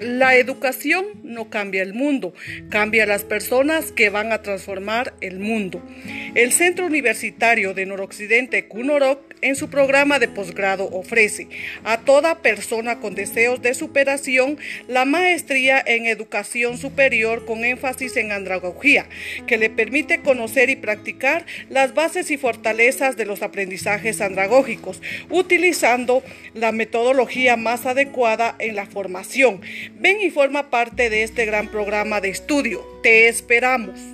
La educación no cambia el mundo, cambia las personas que van a transformar el mundo. El Centro Universitario de Noroccidente CUNOROC en su programa de posgrado ofrece a toda persona con deseos de superación la maestría en educación superior con énfasis en andragogía, que le permite conocer y practicar las bases y fortalezas de los aprendizajes andragógicos, utilizando la metodología más adecuada en la formación Ven y forma parte de este gran programa de estudio. Te esperamos.